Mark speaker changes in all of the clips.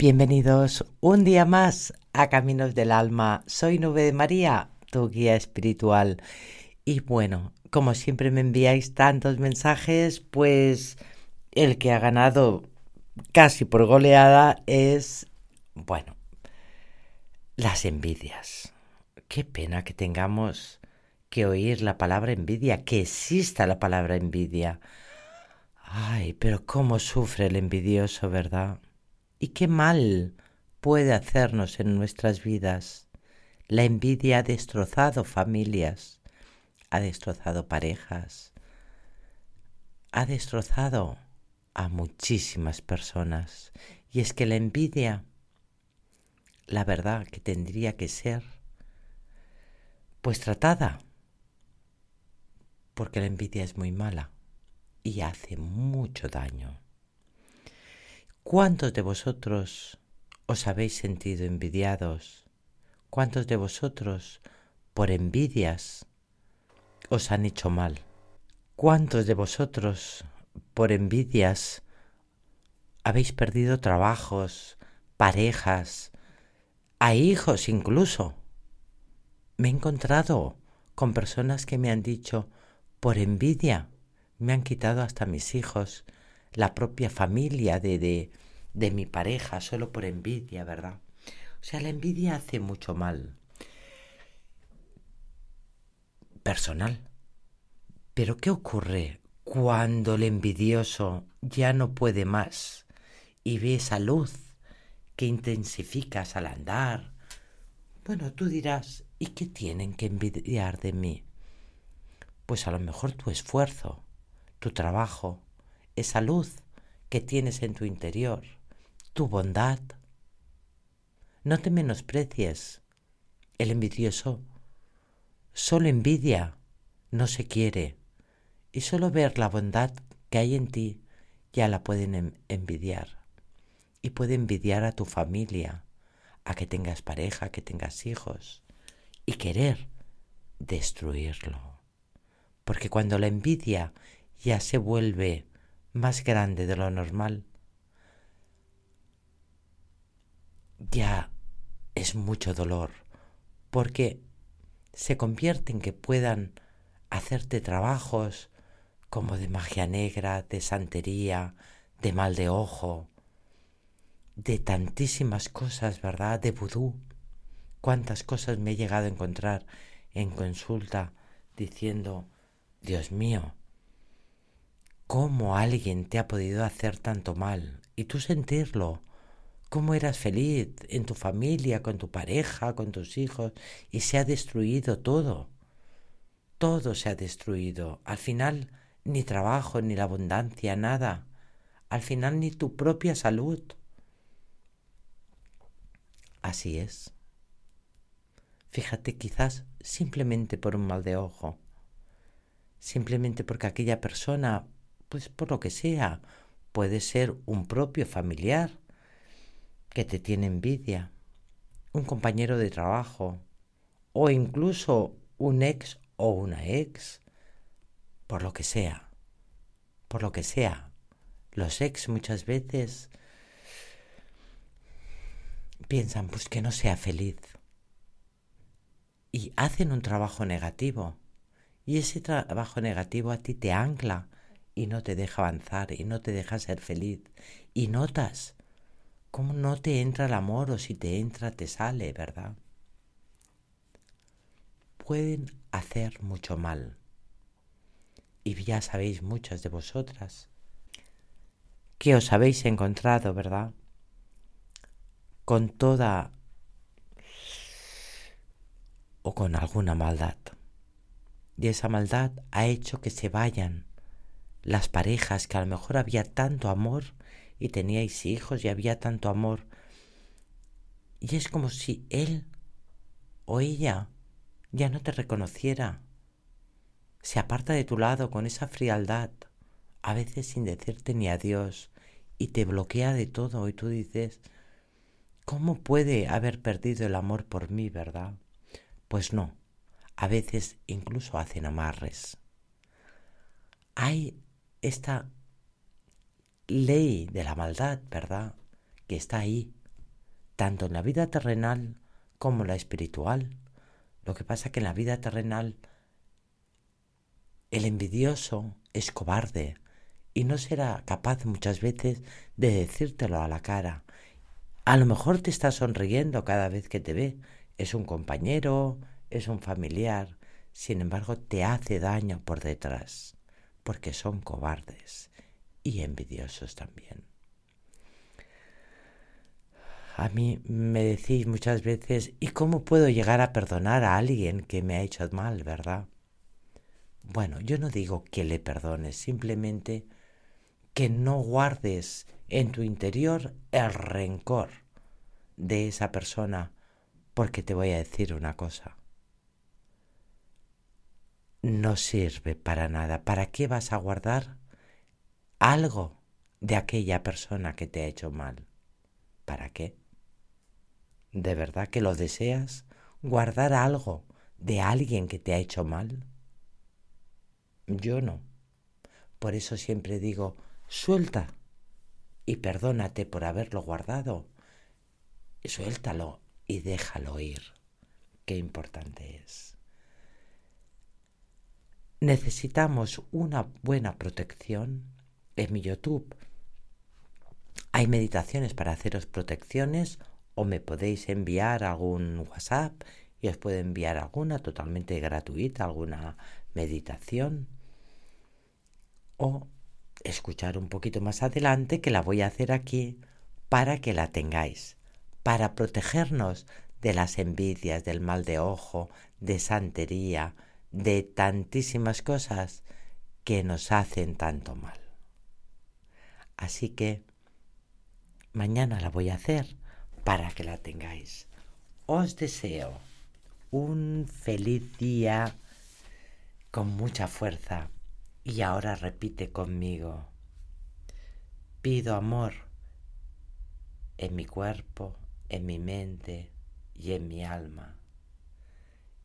Speaker 1: Bienvenidos un día más a Caminos del Alma. Soy Nube de María, tu guía espiritual. Y bueno, como siempre me enviáis tantos mensajes, pues el que ha ganado casi por goleada es, bueno, las envidias. Qué pena que tengamos que oír la palabra envidia, que exista la palabra envidia. Ay, pero cómo sufre el envidioso, ¿verdad? Y qué mal puede hacernos en nuestras vidas. La envidia ha destrozado familias, ha destrozado parejas, ha destrozado a muchísimas personas. Y es que la envidia, la verdad que tendría que ser, pues tratada, porque la envidia es muy mala y hace mucho daño. ¿Cuántos de vosotros os habéis sentido envidiados? ¿Cuántos de vosotros, por envidias, os han hecho mal? ¿Cuántos de vosotros, por envidias, habéis perdido trabajos, parejas, a hijos incluso? Me he encontrado con personas que me han dicho, por envidia, me han quitado hasta mis hijos, la propia familia de, de, de mi pareja solo por envidia, ¿verdad? O sea, la envidia hace mucho mal. Personal. Pero ¿qué ocurre cuando el envidioso ya no puede más y ve esa luz que intensificas al andar? Bueno, tú dirás, ¿y qué tienen que envidiar de mí? Pues a lo mejor tu esfuerzo, tu trabajo, esa luz que tienes en tu interior, tu bondad. No te menosprecies. El envidioso solo envidia, no se quiere, y solo ver la bondad que hay en ti ya la pueden envidiar. Y puede envidiar a tu familia, a que tengas pareja, que tengas hijos, y querer destruirlo. Porque cuando la envidia ya se vuelve más grande de lo normal, ya es mucho dolor, porque se convierte en que puedan hacerte trabajos como de magia negra, de santería, de mal de ojo, de tantísimas cosas, ¿verdad? De vudú. Cuántas cosas me he llegado a encontrar en consulta diciendo, Dios mío, cómo alguien te ha podido hacer tanto mal y tú sentirlo, cómo eras feliz en tu familia, con tu pareja, con tus hijos y se ha destruido todo. Todo se ha destruido. Al final ni trabajo, ni la abundancia, nada. Al final ni tu propia salud. Así es. Fíjate quizás simplemente por un mal de ojo, simplemente porque aquella persona pues por lo que sea, puede ser un propio familiar que te tiene envidia, un compañero de trabajo o incluso un ex o una ex, por lo que sea, por lo que sea. Los ex muchas veces piensan pues que no sea feliz y hacen un trabajo negativo y ese trabajo negativo a ti te ancla y no te deja avanzar y no te deja ser feliz. Y notas cómo no te entra el amor o si te entra te sale, ¿verdad? Pueden hacer mucho mal. Y ya sabéis muchas de vosotras que os habéis encontrado, ¿verdad? Con toda o con alguna maldad. Y esa maldad ha hecho que se vayan las parejas que a lo mejor había tanto amor y teníais hijos y había tanto amor. Y es como si él o ella ya no te reconociera. Se aparta de tu lado con esa frialdad, a veces sin decirte ni adiós, y te bloquea de todo y tú dices, ¿cómo puede haber perdido el amor por mí, verdad? Pues no, a veces incluso hacen amarres. Hay esta ley de la maldad, ¿verdad? Que está ahí, tanto en la vida terrenal como en la espiritual. Lo que pasa que en la vida terrenal el envidioso es cobarde y no será capaz muchas veces de decírtelo a la cara. A lo mejor te está sonriendo cada vez que te ve. Es un compañero, es un familiar. Sin embargo, te hace daño por detrás, porque son cobardes y envidiosos también. A mí me decís muchas veces, ¿y cómo puedo llegar a perdonar a alguien que me ha hecho mal, verdad? Bueno, yo no digo que le perdones, simplemente que no guardes en tu interior el rencor de esa persona, porque te voy a decir una cosa. No sirve para nada. ¿Para qué vas a guardar algo de aquella persona que te ha hecho mal? ¿Para qué? ¿De verdad que lo deseas? ¿Guardar algo de alguien que te ha hecho mal? Yo no. Por eso siempre digo, suelta y perdónate por haberlo guardado. Suéltalo y déjalo ir. Qué importante es. Necesitamos una buena protección. En mi YouTube hay meditaciones para haceros protecciones o me podéis enviar algún WhatsApp y os puedo enviar alguna totalmente gratuita, alguna meditación o escuchar un poquito más adelante que la voy a hacer aquí para que la tengáis, para protegernos de las envidias, del mal de ojo, de santería, de tantísimas cosas que nos hacen tanto mal. Así que mañana la voy a hacer para que la tengáis. Os deseo un feliz día con mucha fuerza y ahora repite conmigo. Pido amor en mi cuerpo, en mi mente y en mi alma.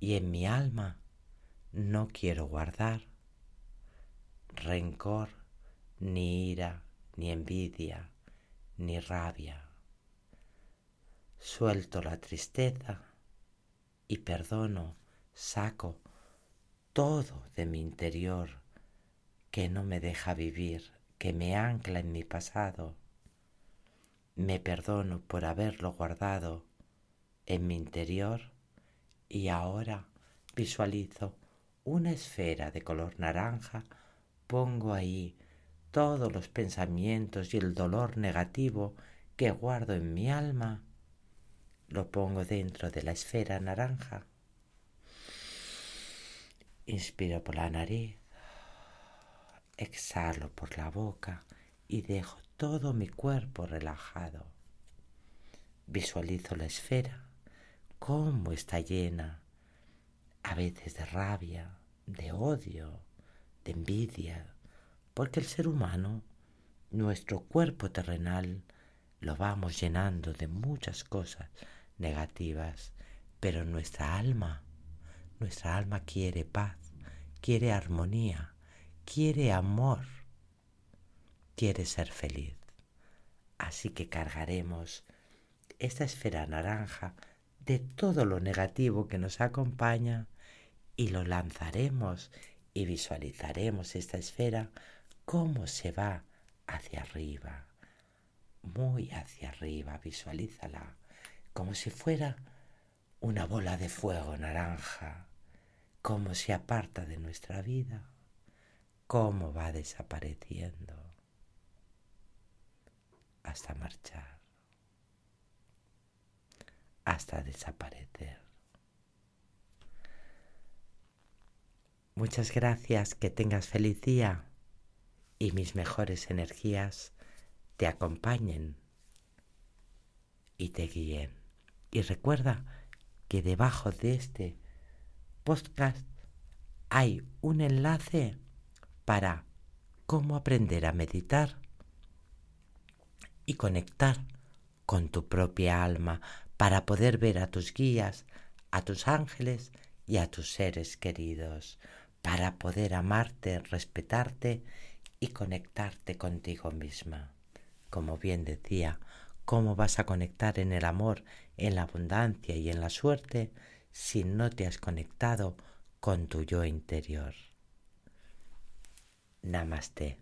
Speaker 1: Y en mi alma no quiero guardar rencor, ni ira, ni envidia, ni rabia suelto la tristeza y perdono, saco todo de mi interior que no me deja vivir, que me ancla en mi pasado. Me perdono por haberlo guardado en mi interior y ahora visualizo una esfera de color naranja, pongo ahí todos los pensamientos y el dolor negativo que guardo en mi alma lo pongo dentro de la esfera naranja. Inspiro por la nariz, exhalo por la boca y dejo todo mi cuerpo relajado. Visualizo la esfera, cómo está llena, a veces de rabia, de odio, de envidia, porque el ser humano, nuestro cuerpo terrenal, lo vamos llenando de muchas cosas negativas, pero nuestra alma, nuestra alma quiere paz, quiere armonía, quiere amor, quiere ser feliz. Así que cargaremos esta esfera naranja de todo lo negativo que nos acompaña y lo lanzaremos y visualizaremos esta esfera cómo se va hacia arriba, muy hacia arriba, visualízala como si fuera una bola de fuego naranja, cómo se aparta de nuestra vida, cómo va desapareciendo hasta marchar, hasta desaparecer. Muchas gracias, que tengas feliz día y mis mejores energías te acompañen y te guíen. Y recuerda que debajo de este podcast hay un enlace para cómo aprender a meditar y conectar con tu propia alma para poder ver a tus guías, a tus ángeles y a tus seres queridos, para poder amarte, respetarte y conectarte contigo misma. Como bien decía, ¿cómo vas a conectar en el amor, en la abundancia y en la suerte si no te has conectado con tu yo interior? Namaste.